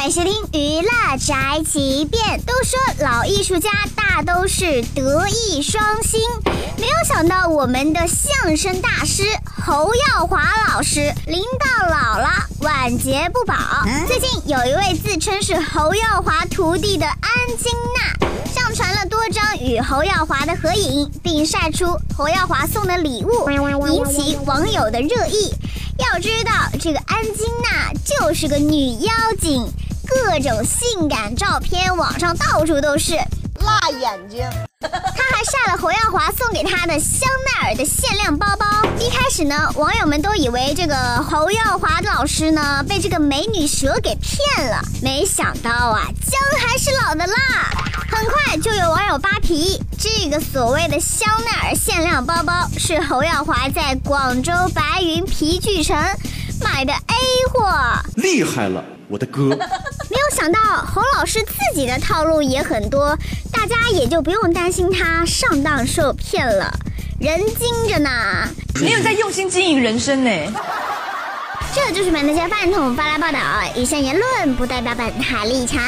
欢迎收听娱乐宅急便。都说老艺术家大都是德艺双馨，没有想到我们的相声大师侯耀华老师临到老了，晚节不保。最近有一位自称是侯耀华徒弟的安金娜，上传了多张与侯耀华的合影，并晒出侯耀华送的礼物，引起网友的热议。要知道，这个安金娜就是个女妖精，各种性感照片网上到处都是。辣眼睛，他还晒了侯耀华送给他的香奈儿的限量包包。一开始呢，网友们都以为这个侯耀华老师呢被这个美女蛇给骗了，没想到啊，姜还是老的辣。很快就有网友扒皮，这个所谓的香奈儿限量包包是侯耀华在广州白云皮具城买的 A 货，厉害了，我的哥！想到侯老师自己的套路也很多，大家也就不用担心他上当受骗了，人精着呢。没有在用心经营人生呢。这就是本台饭桶发来报道，以上言论不代表本台立场。